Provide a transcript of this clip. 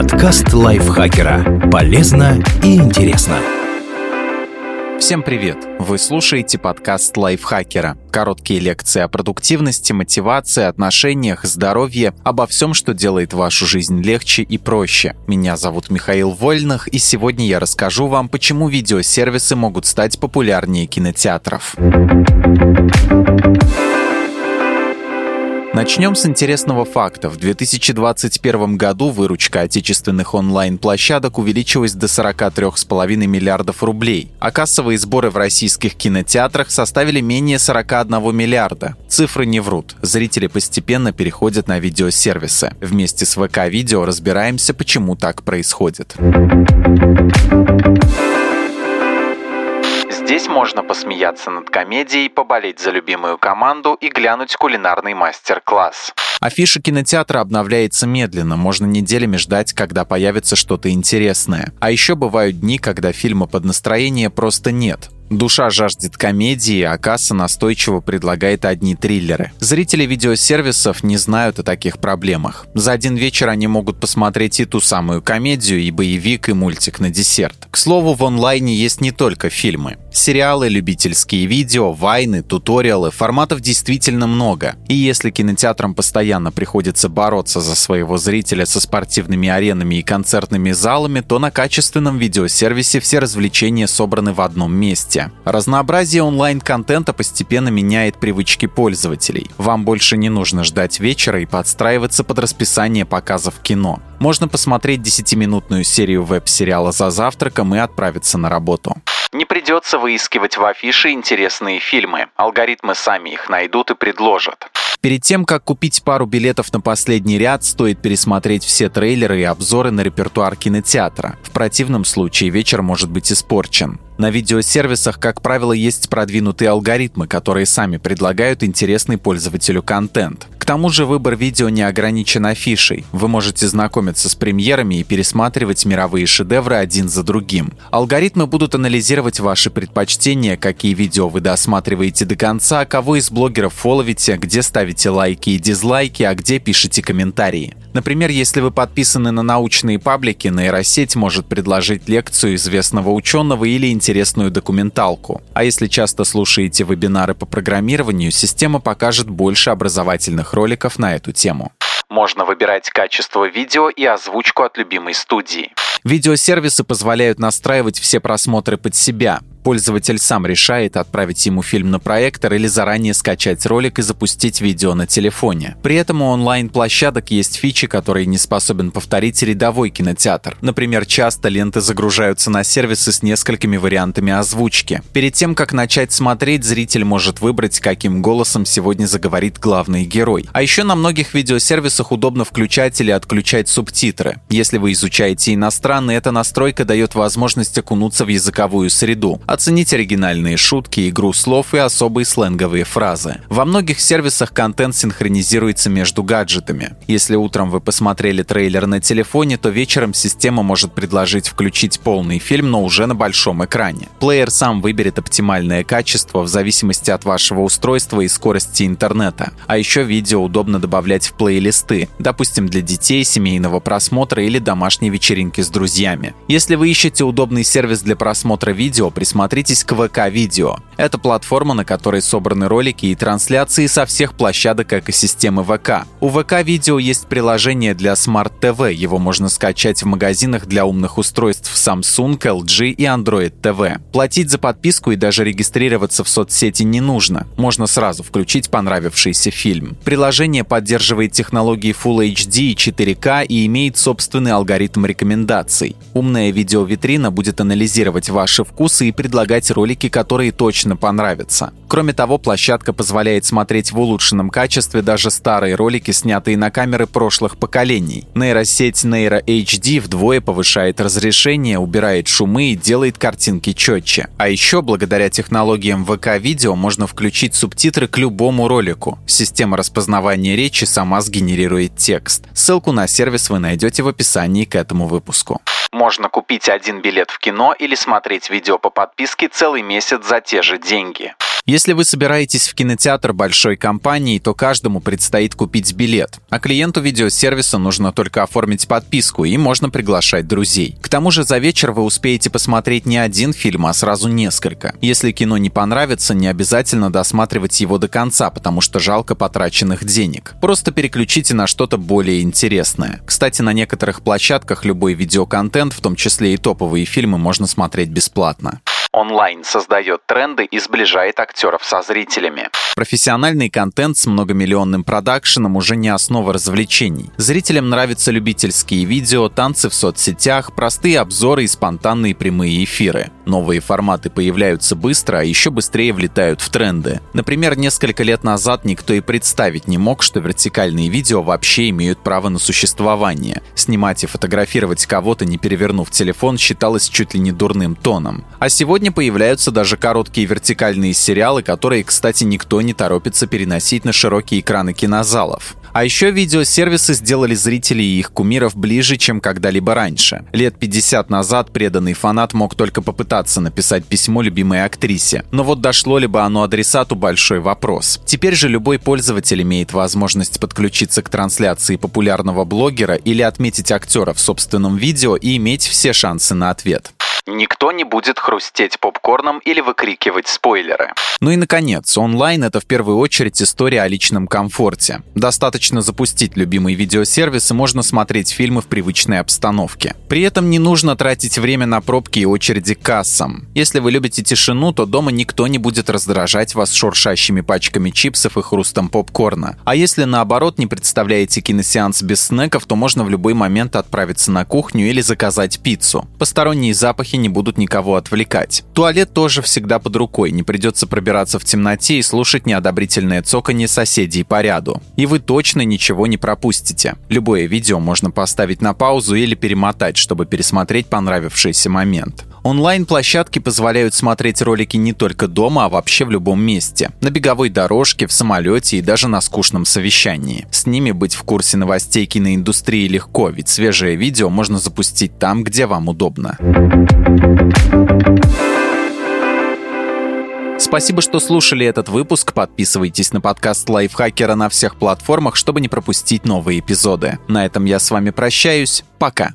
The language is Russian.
Подкаст лайфхакера. Полезно и интересно. Всем привет! Вы слушаете подкаст лайфхакера. Короткие лекции о продуктивности, мотивации, отношениях, здоровье, обо всем, что делает вашу жизнь легче и проще. Меня зовут Михаил Вольных, и сегодня я расскажу вам, почему видеосервисы могут стать популярнее кинотеатров. Начнем с интересного факта. В 2021 году выручка отечественных онлайн-площадок увеличилась до 43,5 миллиардов рублей, а кассовые сборы в российских кинотеатрах составили менее 41 миллиарда. Цифры не врут. Зрители постепенно переходят на видеосервисы. Вместе с ВК-видео разбираемся, почему так происходит. Здесь можно посмеяться над комедией, поболеть за любимую команду и глянуть кулинарный мастер-класс. Афиша кинотеатра обновляется медленно, можно неделями ждать, когда появится что-то интересное. А еще бывают дни, когда фильма под настроение просто нет. Душа жаждет комедии, а касса настойчиво предлагает одни триллеры. Зрители видеосервисов не знают о таких проблемах. За один вечер они могут посмотреть и ту самую комедию, и боевик, и мультик на десерт. К слову, в онлайне есть не только фильмы. Сериалы, любительские видео, вайны, туториалы, форматов действительно много. И если кинотеатрам постоянно приходится бороться за своего зрителя со спортивными аренами и концертными залами, то на качественном видеосервисе все развлечения собраны в одном месте месте. Разнообразие онлайн-контента постепенно меняет привычки пользователей. Вам больше не нужно ждать вечера и подстраиваться под расписание показов кино. Можно посмотреть 10-минутную серию веб-сериала за завтраком и отправиться на работу. Не придется выискивать в афише интересные фильмы. Алгоритмы сами их найдут и предложат. Перед тем, как купить пару билетов на последний ряд, стоит пересмотреть все трейлеры и обзоры на репертуар кинотеатра. В противном случае вечер может быть испорчен. На видеосервисах, как правило, есть продвинутые алгоритмы, которые сами предлагают интересный пользователю контент. Тому же выбор видео не ограничен афишей. Вы можете знакомиться с премьерами и пересматривать мировые шедевры один за другим. Алгоритмы будут анализировать ваши предпочтения, какие видео вы досматриваете до конца, кого из блогеров фоловите, где ставите лайки и дизлайки, а где пишете комментарии. Например, если вы подписаны на научные паблики, нейросеть может предложить лекцию известного ученого или интересную документалку. А если часто слушаете вебинары по программированию, система покажет больше образовательных роликов на эту тему. Можно выбирать качество видео и озвучку от любимой студии. Видеосервисы позволяют настраивать все просмотры под себя. Пользователь сам решает, отправить ему фильм на проектор или заранее скачать ролик и запустить видео на телефоне. При этом у онлайн-площадок есть фичи, которые не способен повторить рядовой кинотеатр. Например, часто ленты загружаются на сервисы с несколькими вариантами озвучки. Перед тем, как начать смотреть, зритель может выбрать, каким голосом сегодня заговорит главный герой. А еще на многих видеосервисах удобно включать или отключать субтитры. Если вы изучаете иностранный, эта настройка дает возможность окунуться в языковую среду. Оценить оригинальные шутки, игру слов и особые сленговые фразы. Во многих сервисах контент синхронизируется между гаджетами. Если утром вы посмотрели трейлер на телефоне, то вечером система может предложить включить полный фильм, но уже на большом экране. Плеер сам выберет оптимальное качество в зависимости от вашего устройства и скорости интернета. А еще видео удобно добавлять в плейлисты, допустим, для детей, семейного просмотра или домашней вечеринки с друзьями. Если вы ищете удобный сервис для просмотра видео, присмотрите присмотритесь к ВК-видео. Это платформа, на которой собраны ролики и трансляции со всех площадок экосистемы ВК. У ВК-видео есть приложение для TV, его можно скачать в магазинах для умных устройств Samsung, LG и Android TV. Платить за подписку и даже регистрироваться в соцсети не нужно. Можно сразу включить понравившийся фильм. Приложение поддерживает технологии Full HD и 4K и имеет собственный алгоритм рекомендаций. Умная видеовитрина будет анализировать ваши вкусы и предлагать ролики, которые точно понравятся. Кроме того, площадка позволяет смотреть в улучшенном качестве даже старые ролики, снятые на камеры прошлых поколений. Нейросеть Neuro HD вдвое повышает разрешение, убирает шумы и делает картинки четче. А еще, благодаря технологиям ВК-видео, можно включить субтитры к любому ролику. Система распознавания речи сама сгенерирует текст. Ссылку на сервис вы найдете в описании к этому выпуску. Можно купить один билет в кино или смотреть видео по подписке целый месяц за те же деньги. Если вы собираетесь в кинотеатр большой компании, то каждому предстоит купить билет, а клиенту видеосервиса нужно только оформить подписку и можно приглашать друзей. К тому же за вечер вы успеете посмотреть не один фильм, а сразу несколько. Если кино не понравится, не обязательно досматривать его до конца, потому что жалко потраченных денег. Просто переключите на что-то более интересное. Кстати, на некоторых площадках любой видеоконтент, в том числе и топовые фильмы, можно смотреть бесплатно. Онлайн создает тренды и сближает актеров со зрителями. Профессиональный контент с многомиллионным продакшеном уже не основа развлечений. Зрителям нравятся любительские видео, танцы в соцсетях, простые обзоры и спонтанные прямые эфиры. Новые форматы появляются быстро, а еще быстрее влетают в тренды. Например, несколько лет назад никто и представить не мог, что вертикальные видео вообще имеют право на существование. Снимать и фотографировать кого-то, не перевернув телефон, считалось чуть ли не дурным тоном. А сегодня появляются даже короткие вертикальные сериалы, которые, кстати, никто не торопится переносить на широкие экраны кинозалов. А еще видеосервисы сделали зрителей и их кумиров ближе, чем когда-либо раньше. Лет 50 назад преданный фанат мог только попытаться написать письмо любимой актрисе. Но вот дошло ли бы оно адресату – большой вопрос. Теперь же любой пользователь имеет возможность подключиться к трансляции популярного блогера или отметить актера в собственном видео и иметь все шансы на ответ. Никто не будет хрустеть попкорном или выкрикивать спойлеры. Ну и, наконец, онлайн — это в первую очередь история о личном комфорте. Достаточно запустить любимый видеосервис и можно смотреть фильмы в привычной обстановке. При этом не нужно тратить время на пробки и очереди к кассам. Если вы любите тишину, то дома никто не будет раздражать вас шуршащими пачками чипсов и хрустом попкорна. А если наоборот не представляете киносеанс без снеков, то можно в любой момент отправиться на кухню или заказать пиццу. Посторонние запахи не будут никого отвлекать. Туалет тоже всегда под рукой, не придется пробираться в темноте и слушать неодобрительное цоканье соседей по ряду. И вы точно ничего не пропустите. Любое видео можно поставить на паузу или перемотать, чтобы пересмотреть понравившийся момент. Онлайн-площадки позволяют смотреть ролики не только дома, а вообще в любом месте. На беговой дорожке, в самолете и даже на скучном совещании. С ними быть в курсе новостей киноиндустрии легко, ведь свежее видео можно запустить там, где вам удобно. Спасибо, что слушали этот выпуск. Подписывайтесь на подкаст Лайфхакера на всех платформах, чтобы не пропустить новые эпизоды. На этом я с вами прощаюсь. Пока.